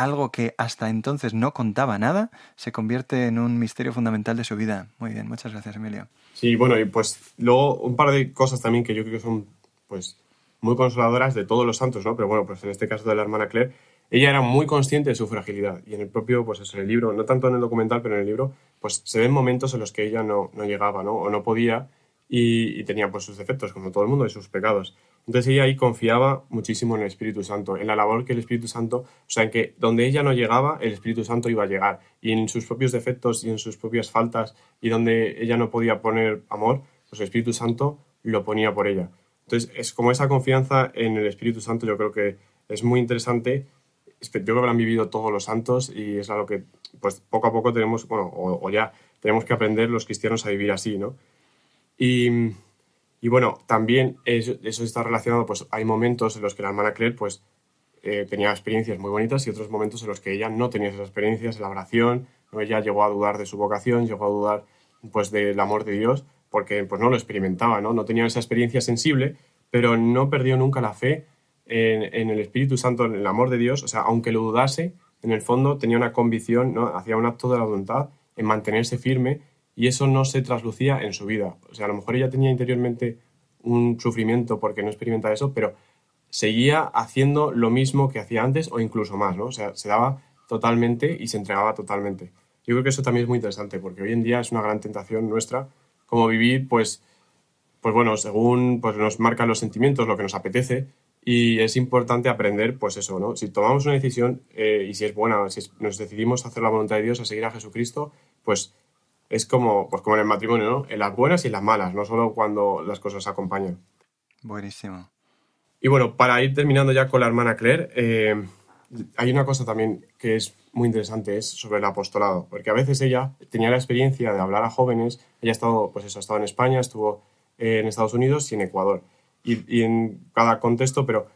algo que hasta entonces no contaba nada, se convierte en un misterio fundamental de su vida. Muy bien, muchas gracias, Emilio. Sí, bueno, y pues luego un par de cosas también que yo creo que son pues muy consoladoras de todos los santos, ¿no? Pero bueno, pues en este caso de la hermana Claire, ella era muy consciente de su fragilidad y en el propio, pues eso, en el libro, no tanto en el documental, pero en el libro, pues se ven momentos en los que ella no, no llegaba, ¿no? O no podía y, y tenía pues sus defectos, como todo el mundo, y sus pecados. Entonces ella ahí confiaba muchísimo en el Espíritu Santo, en la labor que el Espíritu Santo, o sea, en que donde ella no llegaba, el Espíritu Santo iba a llegar. Y en sus propios defectos y en sus propias faltas y donde ella no podía poner amor, pues el Espíritu Santo lo ponía por ella. Entonces, es como esa confianza en el Espíritu Santo, yo creo que es muy interesante. Yo creo que lo han vivido todos los santos y es algo que, pues, poco a poco tenemos, bueno, o, o ya tenemos que aprender los cristianos a vivir así, ¿no? Y y bueno, también eso, está relacionado, pues hay momentos en los que la hermana Claire pues, eh, tenía experiencias muy bonitas y otros momentos en los que ella no tenía esas experiencias en la oración, ella llegó a dudar de su vocación, llegó a dudar pues del amor de Dios, porque pues no lo experimentaba, ¿no? No tenía esa experiencia sensible, pero no perdió nunca la fe en, en, el Espíritu Santo, en el amor de Dios, o sea, aunque lo dudase, en el fondo tenía una convicción, ¿no? Hacía un acto de la voluntad en mantenerse firme y eso no se traslucía en su vida. O sea, a lo mejor ella tenía interiormente un sufrimiento porque no experimenta eso, pero seguía haciendo lo mismo que hacía antes o incluso más, ¿no? O sea, se daba totalmente y se entregaba totalmente. Yo creo que eso también es muy interesante porque hoy en día es una gran tentación nuestra como vivir, pues, pues bueno, según pues nos marcan los sentimientos, lo que nos apetece y es importante aprender, pues eso, ¿no? Si tomamos una decisión eh, y si es buena, si nos decidimos hacer la voluntad de Dios, a seguir a Jesucristo, pues es como, pues como en el matrimonio, ¿no? En las buenas y en las malas, no solo cuando las cosas acompañan. Buenísimo. Y bueno, para ir terminando ya con la hermana Claire, eh, hay una cosa también que es muy interesante, es sobre el apostolado, porque a veces ella tenía la experiencia de hablar a jóvenes, ella ha estado, pues eso, ha estado en España, estuvo en Estados Unidos y en Ecuador, y, y en cada contexto, pero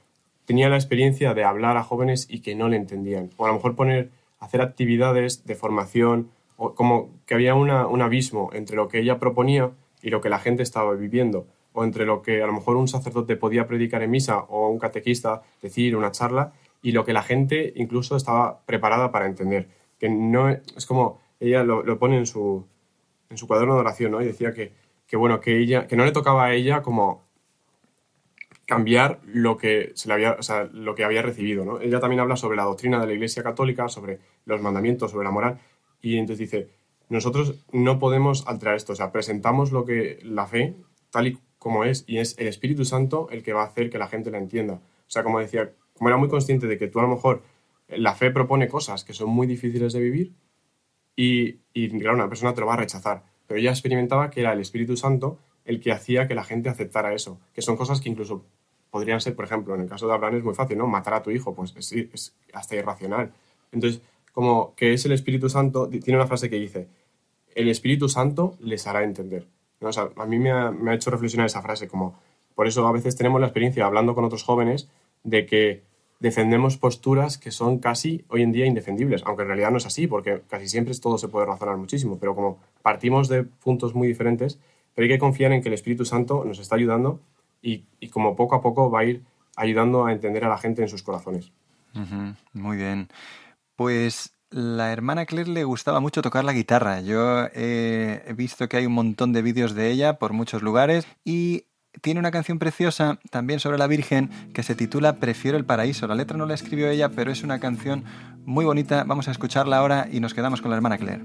tenía la experiencia de hablar a jóvenes y que no le entendían, o a lo mejor poner, hacer actividades de formación, como que había un abismo entre lo que ella proponía y lo que la gente estaba viviendo, o entre lo que a lo mejor un sacerdote podía predicar en misa o un catequista decir una charla y lo que la gente incluso estaba preparada para entender. Que no es como ella lo, pone en su, en su cuaderno de oración, ¿no? Y decía que, que, bueno, que ella, que no le tocaba a ella como cambiar lo que se le había, o sea, lo que había recibido, ¿no? Ella también habla sobre la doctrina de la Iglesia Católica, sobre los mandamientos, sobre la moral, y entonces dice, nosotros no podemos alterar esto, o sea, presentamos lo que la fe tal y como es, y es el Espíritu Santo el que va a hacer que la gente la entienda. O sea, como decía, como era muy consciente de que tú a lo mejor la fe propone cosas que son muy difíciles de vivir y, y claro, una persona te lo va a rechazar, pero ella experimentaba que era el Espíritu Santo el que hacía que la gente aceptara eso, que son cosas que incluso podrían ser, por ejemplo, en el caso de Abraham es muy fácil, ¿no? Matar a tu hijo, pues es, es hasta irracional. Entonces, como que es el Espíritu Santo, tiene una frase que dice, el Espíritu Santo les hará entender. ¿no? O sea, a mí me ha, me ha hecho reflexionar esa frase, como por eso a veces tenemos la experiencia hablando con otros jóvenes de que defendemos posturas que son casi hoy en día indefendibles, aunque en realidad no es así, porque casi siempre todo se puede razonar muchísimo, pero como partimos de puntos muy diferentes, pero hay que confiar en que el Espíritu Santo nos está ayudando y, y como poco a poco va a ir ayudando a entender a la gente en sus corazones. Ujú, Muy bien. Pues la hermana Claire le gustaba mucho tocar la guitarra. Yo he visto que hay un montón de vídeos de ella por muchos lugares y tiene una canción preciosa también sobre la Virgen que se titula Prefiero el paraíso. La letra no la escribió ella, pero es una canción muy bonita. Vamos a escucharla ahora y nos quedamos con la hermana Claire.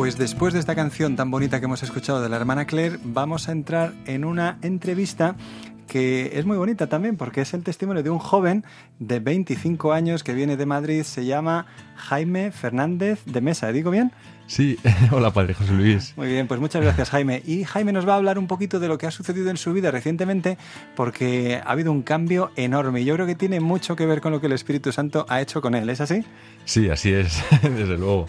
Pues después de esta canción tan bonita que hemos escuchado de la hermana Claire, vamos a entrar en una entrevista que es muy bonita también porque es el testimonio de un joven de 25 años que viene de Madrid, se llama Jaime Fernández de Mesa, ¿digo bien? Sí, hola padre José Luis. Muy bien, pues muchas gracias Jaime. Y Jaime nos va a hablar un poquito de lo que ha sucedido en su vida recientemente porque ha habido un cambio enorme y yo creo que tiene mucho que ver con lo que el Espíritu Santo ha hecho con él, ¿es así? Sí, así es, desde luego.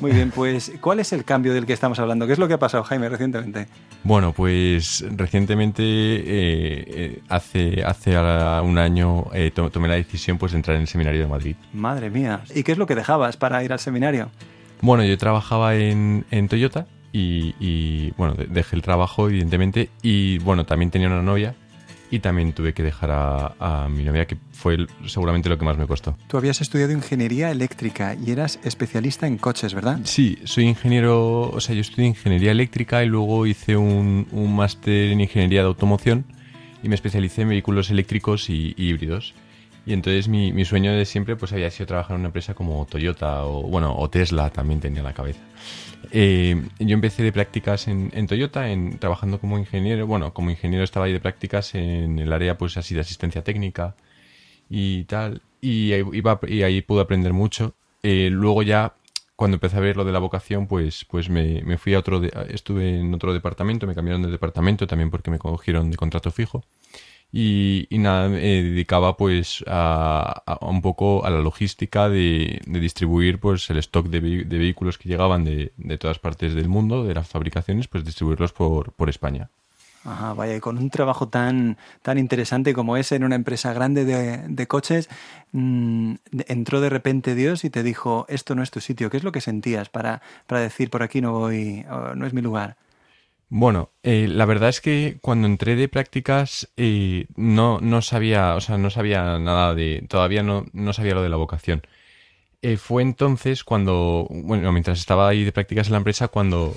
Muy bien, pues ¿cuál es el cambio del que estamos hablando? ¿Qué es lo que ha pasado Jaime recientemente? Bueno, pues recientemente, eh, eh, hace, hace un año, eh, to- tomé la decisión pues, de entrar en el seminario de Madrid. Madre mía. ¿Y qué es lo que dejabas para ir al seminario? Bueno, yo trabajaba en, en Toyota y, y, bueno, de- dejé el trabajo, evidentemente, y bueno, también tenía una novia y también tuve que dejar a, a mi novia, que fue el- seguramente lo que más me costó. Tú habías estudiado ingeniería eléctrica y eras especialista en coches, ¿verdad? Sí, soy ingeniero, o sea, yo estudié ingeniería eléctrica y luego hice un, un máster en ingeniería de automoción y me especialicé en vehículos eléctricos y, y híbridos. Y entonces mi, mi sueño de siempre pues había sido trabajar en una empresa como Toyota o, bueno, o Tesla también tenía en la cabeza. Eh, yo empecé de prácticas en, en Toyota, en, trabajando como ingeniero. Bueno, como ingeniero estaba ahí de prácticas en el área pues así de asistencia técnica y tal. Y, iba, y ahí pude aprender mucho. Eh, luego ya cuando empecé a ver lo de la vocación, pues, pues me, me fui a otro, de- estuve en otro departamento, me cambiaron de departamento también porque me cogieron de contrato fijo. Y, y nada, me dedicaba pues a, un poco a la logística de, de distribuir pues el stock de, de vehículos que llegaban de, de todas partes del mundo, de las fabricaciones, pues distribuirlos por, por España. Ajá, vaya, y con un trabajo tan, tan interesante como ese en una empresa grande de, de coches, mm, de- entró de repente Dios y te dijo, esto no es tu sitio. ¿Qué es lo que sentías para, para decir, por aquí no voy, no es mi lugar? Bueno, eh, la verdad es que cuando entré de prácticas eh, no, no sabía, o sea, no sabía nada de, todavía no, no sabía lo de la vocación. Eh, fue entonces cuando, bueno, mientras estaba ahí de prácticas en la empresa, cuando,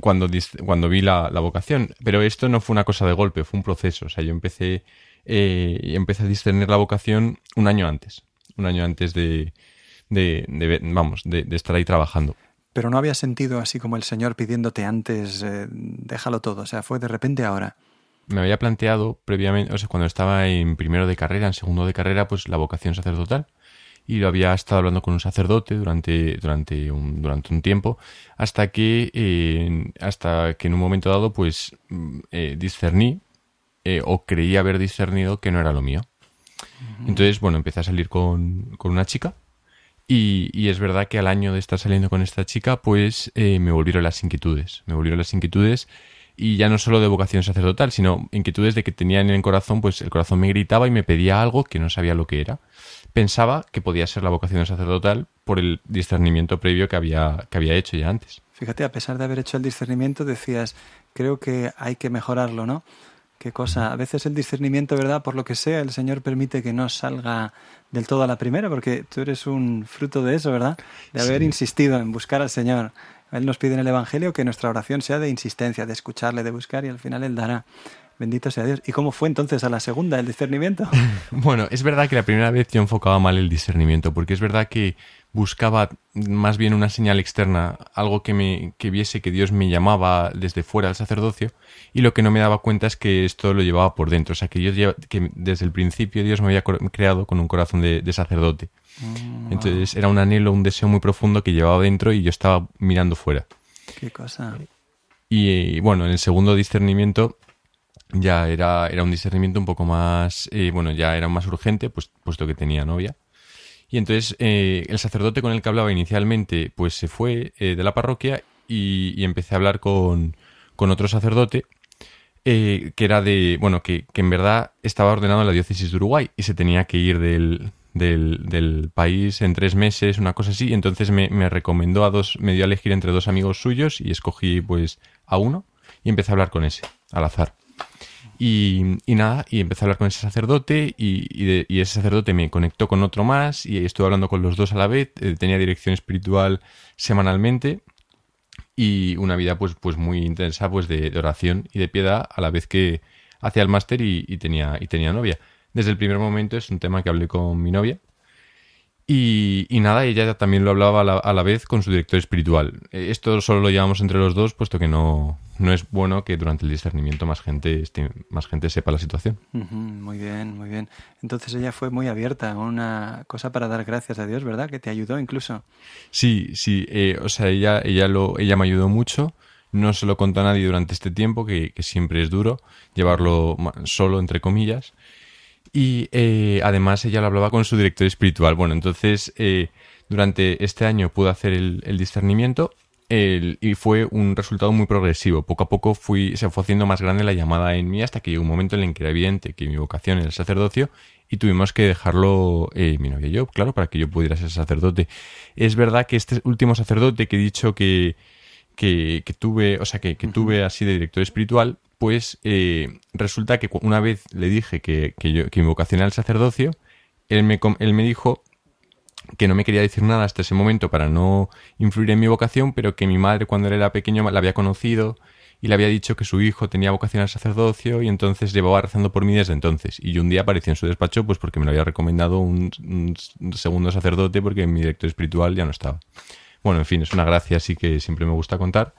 cuando, cuando vi la, la vocación. Pero esto no fue una cosa de golpe, fue un proceso. O sea, yo empecé, eh, empecé a discernir la vocación un año antes, un año antes de, de, de vamos, de, de estar ahí trabajando. Pero no había sentido así como el Señor pidiéndote antes, eh, déjalo todo. O sea, fue de repente ahora. me había planteado previamente, o sea, cuando estaba en primero de carrera, en segundo de carrera, pues la vocación sacerdotal. Y lo había estado hablando con un sacerdote durante, durante, un, durante un tiempo, hasta que, eh, hasta que en un momento dado, pues, mm, eh, discerní, eh, o creí haber discernido que no era lo mío. Entonces, bueno, empecé a salir con, con una chica, y, es verdad que al año de estar saliendo con esta chica, pues eh, me volvieron las inquietudes. Me volvieron las inquietudes y ya no solo de vocación sacerdotal, sino inquietudes de que tenía en el corazón, pues el corazón me gritaba y me pedía algo que no sabía lo que era. Pensaba que podía ser la vocación sacerdotal por el discernimiento previo que había, que había hecho ya antes. Fíjate, a pesar de haber hecho el discernimiento, decías, creo que hay que mejorarlo, ¿no? Qué cosa. A veces el discernimiento, ¿verdad? Por lo que sea, el Señor permite que no salga del todo a la primera, porque tú eres un fruto de eso, ¿verdad? De haber Sí. insistido en buscar al Señor. Él nos pide en el Evangelio que nuestra oración sea de insistencia, de escucharle, de buscar, y al final Él dará. Bendito sea Dios. ¿Y cómo fue entonces a la segunda el discernimiento? Bueno, es verdad que la primera vez yo enfocaba mal el discernimiento, porque es verdad que buscaba más bien una señal externa, algo que me que viese que Dios me llamaba desde fuera al sacerdocio, y lo que no me daba cuenta es que esto lo llevaba por dentro, o sea, que, Dios que desde el principio Dios me había creado con un corazón de, de sacerdote. Entonces era un anhelo, un deseo muy profundo que llevaba dentro y yo estaba mirando fuera. Qué cosa. Y bueno, en el segundo discernimiento ya era, era un discernimiento un poco más, eh, bueno, ya era más urgente, pues, puesto que tenía novia. Y entonces eh, el sacerdote con el que hablaba inicialmente, pues se fue eh, de la parroquia y, y empecé a hablar con, otro sacerdote eh, que era de, bueno, que, que en verdad estaba ordenado en la diócesis de Uruguay y se tenía que ir del, del, del país en tres meses, una cosa así. Entonces me, me recomendó a dos, me dio a elegir entre dos amigos suyos y escogí pues a uno y empecé a hablar con ese, al azar. Y, nada, y empecé a hablar con ese sacerdote y, y, de- y ese sacerdote me conectó con otro más y estuve hablando con los dos a la vez, eh, tenía dirección espiritual semanalmente y una vida pues, pues muy intensa pues de, oración y de piedad a la vez que hacía el máster y, tenía, y tenía novia. Desde el primer momento es un tema que hablé con mi novia y, y nada, ella también lo hablaba a la, a la vez con su director espiritual. Esto solo lo llevamos entre los dos, puesto que no, no es bueno que durante el discernimiento más gente, esté- más gente sepa la situación. Muy bien, muy bien. Entonces ella fue muy abierta, una cosa para dar gracias a Dios, ¿verdad? Que te ayudó incluso. Sí, sí, eh, o sea, ella, ella, lo, ella me ayudó mucho. No se lo contó a nadie durante este tiempo, que, que siempre es duro llevarlo solo, entre comillas. Y eh, además ella lo hablaba con su director espiritual. Bueno, entonces eh, durante este año pude hacer el, el discernimiento el- y fue un resultado muy progresivo. Poco a poco fui, se fue haciendo más grande la llamada en mí hasta que llegó un momento en el que era evidente que mi vocación era el sacerdocio y tuvimos que dejarlo eh, mi novia y yo, claro, para que yo pudiera ser sacerdote. Es verdad que este último sacerdote que he dicho que, que, que tuve, o sea, que, que tuve así de director espiritual, pues eh, resulta que una vez le dije que, que, yo, que mi vocación era el sacerdocio, él me, él me dijo que no me quería decir nada hasta ese momento para no influir en mi vocación, pero que mi madre cuando él era pequeño la había conocido y le había dicho que su hijo tenía vocación al sacerdocio y entonces llevaba rezando por mí desde entonces. Y yo un día aparecí en su despacho pues porque me lo había recomendado un, un segundo sacerdote porque mi director espiritual ya no estaba. Bueno, en fin, es una gracia así que siempre me gusta contar.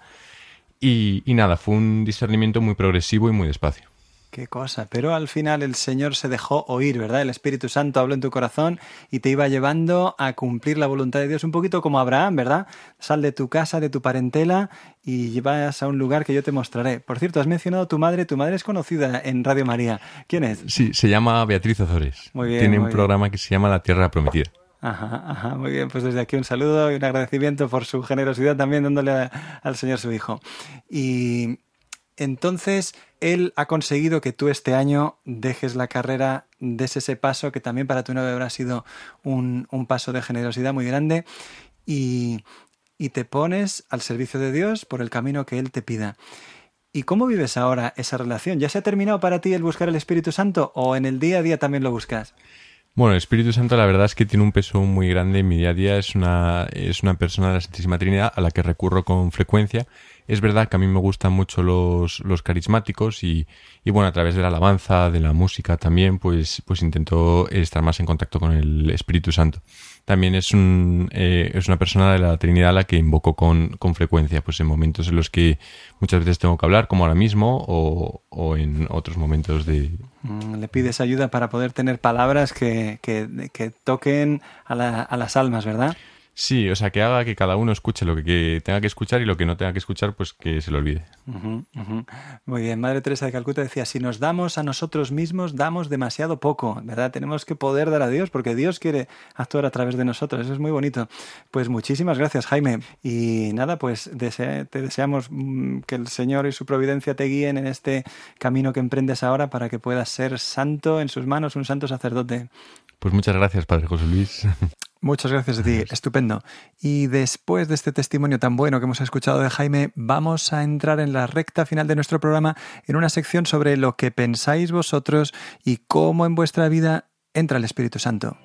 Y nada, fue un discernimiento muy progresivo y muy despacio. Qué cosa, pero al final el Señor se dejó oír, ¿verdad? El Espíritu Santo habló en tu corazón y te iba llevando a cumplir la voluntad de Dios, un poquito como Abraham, ¿verdad? Sal de tu casa, de tu parentela y vas a un lugar que yo te mostraré. Por cierto, has mencionado a tu madre, tu madre es conocida en Radio María. ¿Quién es? Sí, se llama Beatriz Ozores. Muy bien, Tiene muy un bien. programa que se llama La Tierra Prometida. Ajá, ajá, muy bien, pues desde aquí un saludo y un agradecimiento por su generosidad también dándole a- al Señor su Hijo. Y entonces Él ha conseguido que tú este año dejes la carrera, des ese paso que también para tu novia habrá sido un, un paso de generosidad muy grande y, y te pones al servicio de Dios por el camino que Él te pida. ¿Y cómo vives ahora esa relación? ¿Ya se ha terminado para ti el buscar el Espíritu Santo o en el día a día también lo buscas? Bueno, el Espíritu Santo la verdad es que tiene un peso muy grande en mi día a día. Es una, es una persona de la Santísima Trinidad a la que recurro con frecuencia. Es verdad que a mí me gustan mucho los, los carismáticos y, y bueno, a través de la alabanza, de la música también, pues, pues intento estar más en contacto con el Espíritu Santo. También es, un, eh, es una persona de la Trinidad a la que invoco con, con frecuencia, pues en momentos en los que muchas veces tengo que hablar, como ahora mismo, o, o en otros momentos de, Mm, Le pides ayuda para poder tener palabras que, que- que toquen a, la- a las almas, ¿verdad? Sí, o sea, que haga que cada uno escuche lo que, tenga que escuchar y lo que no tenga que escuchar, pues que se lo olvide. Muy bien, Madre Teresa de Calcuta decía, si nos damos a nosotros mismos, damos demasiado poco, ¿verdad? Tenemos que poder dar a Dios porque Dios quiere actuar a través de nosotros, eso es muy bonito. Pues muchísimas gracias, Jaime. Y nada, pues desea- te deseamos mm, que el Señor y su providencia te guíen en este camino que emprendes ahora para que puedas ser santo en sus manos, un santo sacerdote. Pues muchas gracias, Padre José Luis. Muchas gracias a ti, estupendo. Y después de este testimonio tan bueno que hemos escuchado de Jaime, vamos a entrar en la recta final de nuestro programa en una sección sobre lo que pensáis vosotros y cómo en vuestra vida entra el Espíritu Santo.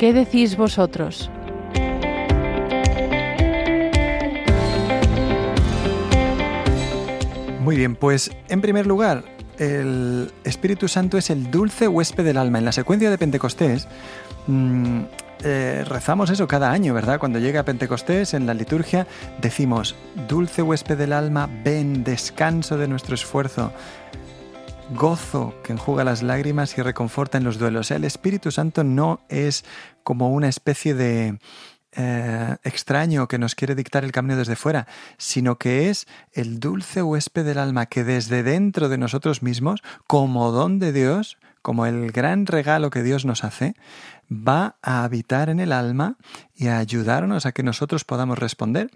¿Qué decís vosotros? Muy bien, pues en primer lugar, el Espíritu Santo es el dulce huésped del alma. En la secuencia de Pentecostés mm, eh, rezamos eso cada año, ¿verdad? Cuando llega Pentecostés en la liturgia decimos, dulce huésped del alma, ven, descanso de nuestro esfuerzo, gozo que enjuga las lágrimas y reconforta en los duelos. El Espíritu Santo no es como una especie de eh, extraño que nos quiere dictar el camino desde fuera, sino que es el dulce huésped del alma que desde dentro de nosotros mismos, como don de Dios, como el gran regalo que Dios nos hace, va a habitar en el alma y a ayudarnos a que nosotros podamos responder.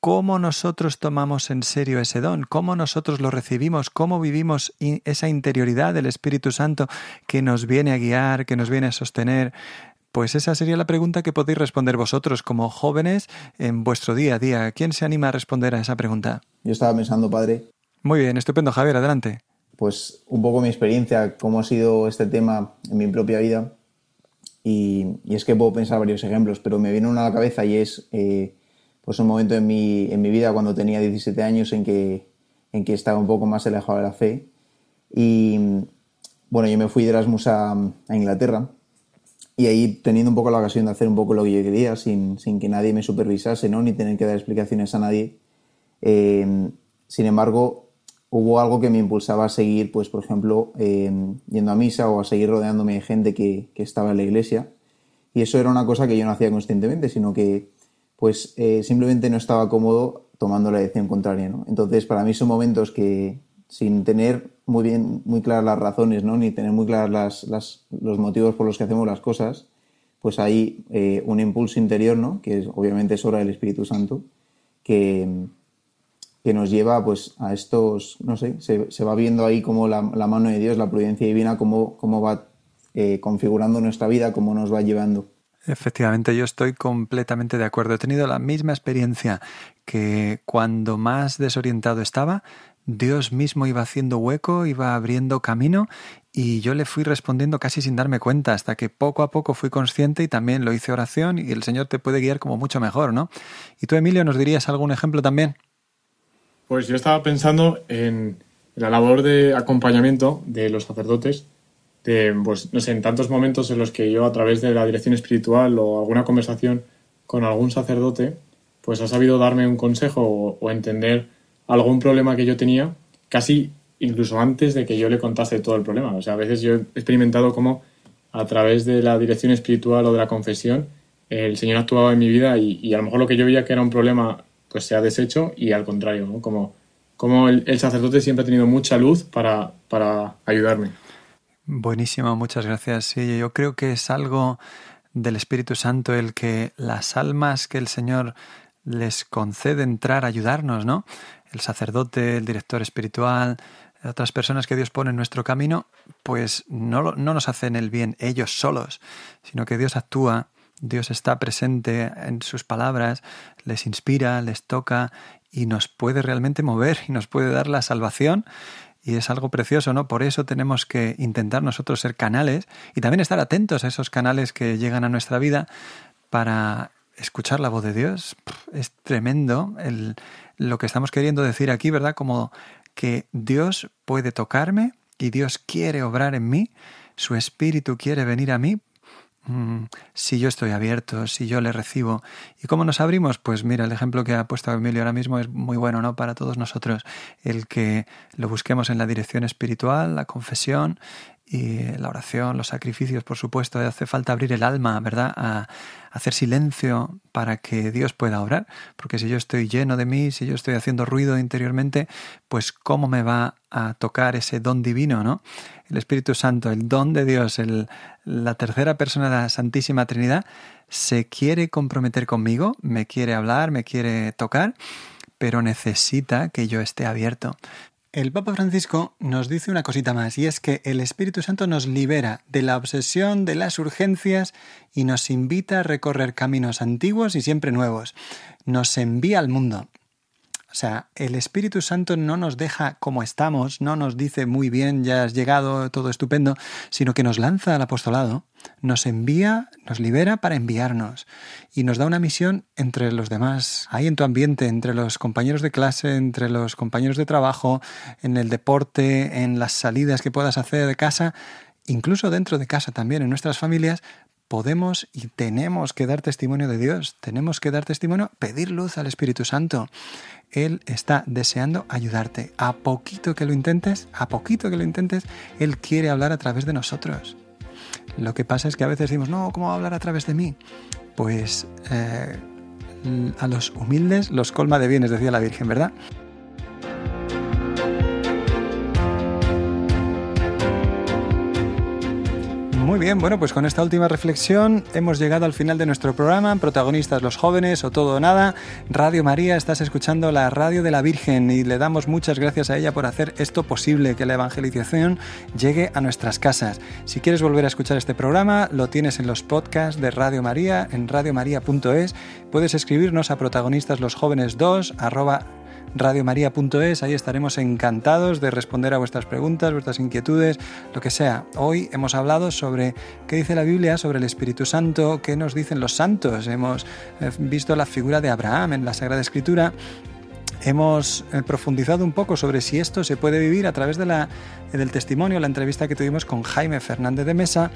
Cómo nosotros tomamos en serio ese don, cómo nosotros lo recibimos, cómo vivimos esa interioridad del Espíritu Santo que nos viene a guiar, que nos viene a sostener. Pues esa sería la pregunta que podéis responder vosotros como jóvenes en vuestro día a día. ¿Quién se anima a responder a esa pregunta? Yo estaba pensando, padre, Muy bien, estupendo, Javier, adelante. pues un poco mi experiencia, cómo ha sido este tema en mi propia vida. Y, y es que puedo pensar varios ejemplos, pero me viene uno a la cabeza y es eh, pues un momento en mi, en mi vida cuando tenía 17 años en que, en que estaba un poco más alejado de la fe. Y bueno, yo me fui de Erasmus a, a Inglaterra y ahí teniendo un poco la ocasión de hacer un poco lo que yo quería sin, sin que nadie me supervisase, ¿no? ni tener que dar explicaciones a nadie. Eh, sin embargo, hubo algo que me impulsaba a seguir, pues por ejemplo, eh, yendo a misa o a seguir rodeándome de gente que, que estaba en la iglesia. Y eso era una cosa que yo no hacía conscientemente, sino que pues eh, simplemente no estaba cómodo tomando la decisión contraria. ¿no? Entonces, para mí son momentos que sin tener muy bien, muy claras las razones, ¿no? ni tener muy claras las, los motivos por los que hacemos las cosas, pues hay eh, un impulso interior, ¿no? que obviamente es obra del Espíritu Santo, que, que nos lleva pues a estos, no sé, se, va viendo ahí como la, la mano de Dios, la providencia divina, cómo, cómo va eh, configurando nuestra vida, cómo nos va llevando. Efectivamente, yo estoy completamente de acuerdo. He tenido la misma experiencia que cuando más desorientado estaba, Dios mismo iba haciendo hueco, iba abriendo camino y yo le fui respondiendo casi sin darme cuenta, hasta que poco a poco fui consciente y también lo hice oración y el Señor te puede guiar como mucho mejor, ¿no? ¿Y tú, Emilio, nos dirías algún ejemplo también? Pues yo estaba pensando en la labor de acompañamiento de los sacerdotes, de, pues, no sé, en tantos momentos en los que yo a través de la dirección espiritual o alguna conversación con algún sacerdote, pues ha sabido darme un consejo o, entender algún problema que yo tenía, casi incluso antes de que yo le contase todo el problema. O sea, a veces yo he experimentado como a través de la dirección espiritual o de la confesión, el Señor ha actuado en mi vida y, y a lo mejor lo que yo veía que era un problema, pues se ha deshecho y al contrario, ¿no? Como, como el, el sacerdote siempre ha tenido mucha luz para, para ayudarme. Buenísimo, muchas gracias. Sí, yo creo que es algo del Espíritu Santo el que las almas que el Señor les concede entrar a ayudarnos, ¿no? El sacerdote, el director espiritual, otras personas que Dios pone en nuestro camino, pues no, no nos hacen el bien ellos solos, sino que Dios actúa, Dios está presente en sus palabras, les inspira, les toca y nos puede realmente mover y nos puede dar la salvación. Y es algo precioso, ¿no? Por eso tenemos que intentar nosotros ser canales y también estar atentos a esos canales que llegan a nuestra vida para escuchar la voz de Dios. Es tremendo el- lo que estamos queriendo decir aquí, ¿verdad? Como que Dios puede tocarme y Dios quiere obrar en mí, su espíritu quiere venir a mí Mm, si yo estoy abierto, si yo le recibo. ¿Y cómo nos abrimos? Pues mira, el ejemplo que ha puesto Emilio ahora mismo es muy bueno, ¿no? Para todos nosotros. El que lo busquemos en la dirección espiritual, la confesión y la oración, los sacrificios, por supuesto. Hace falta abrir el alma, ¿verdad? A hacer silencio para que Dios pueda obrar. Porque si yo estoy lleno de mí, si yo estoy haciendo ruido interiormente, pues ¿cómo me va a tocar ese don divino, ¿no? El Espíritu Santo, el don de Dios, el, la tercera persona de la Santísima Trinidad, se quiere comprometer conmigo, me quiere hablar, me quiere tocar, pero necesita que yo esté abierto. El Papa Francisco nos dice una cosita más, y es que el Espíritu Santo nos libera de la obsesión, de las urgencias, y nos invita a recorrer caminos antiguos y siempre nuevos. Nos envía al mundo. O sea, el Espíritu Santo no nos deja como estamos, no nos dice muy bien, ya has llegado, todo estupendo, sino que nos lanza al apostolado, nos envía, nos libera para enviarnos y nos da una misión entre los demás, ahí en tu ambiente, entre los compañeros de clase, entre los compañeros de trabajo, en el deporte, en las salidas que puedas hacer de casa, incluso dentro de casa también, en nuestras familias, podemos y tenemos que dar testimonio de Dios, tenemos que dar testimonio, pedir luz al Espíritu Santo. Él está deseando ayudarte. A poquito que lo intentes, a poquito que lo intentes, Él quiere hablar a través de nosotros. Lo que pasa es que a veces decimos, no, ¿cómo va a hablar a través de mí? Pues eh, a los humildes los colma de bienes, decía la Virgen, ¿verdad? Muy bien, bueno, pues con esta última reflexión hemos llegado al final de nuestro programa. Protagonistas los jóvenes o todo o nada. Radio María, estás escuchando la radio de la Virgen y le damos muchas gracias a ella por hacer esto posible, que la evangelización llegue a nuestras casas. Si quieres volver a escuchar este programa, lo tienes en los podcasts de Radio María, en radiomaria.es. Puedes escribirnos a protagonistas los jóvenes 2 arroba radiomaria.es, ahí estaremos encantados de responder a vuestras preguntas, vuestras inquietudes, lo que sea. Hoy hemos hablado sobre qué dice la Biblia sobre el Espíritu Santo, qué nos dicen los santos. Hemos eh, visto la figura de Abraham en la Sagrada Escritura. Hemos eh, profundizado un poco sobre si esto se puede vivir a través de la, del testimonio, la entrevista que tuvimos con Jaime Fernández de Mesa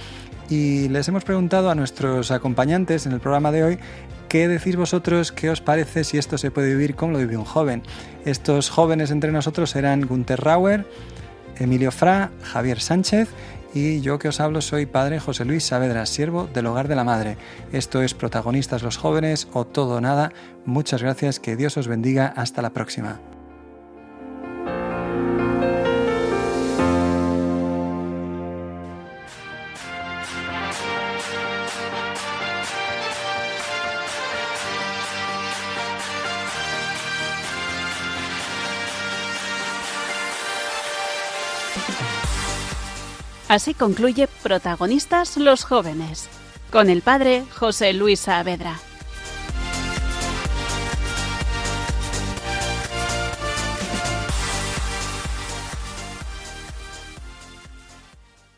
y les hemos preguntado a nuestros acompañantes en el programa de hoy ¿Qué decís vosotros? ¿Qué os parece si esto se puede vivir como lo vive un joven? Estos jóvenes entre nosotros eran Gunther Rauer, Emilio Fra, Javier Sánchez y yo que os hablo soy padre José Luis Saavedra, siervo del Hogar de la Madre. Esto es Protagonistas los Jóvenes o Todo o Nada. Muchas gracias, que Dios os bendiga. Hasta la próxima. Así concluye Protagonistas los jóvenes, con el padre José Luis Saavedra.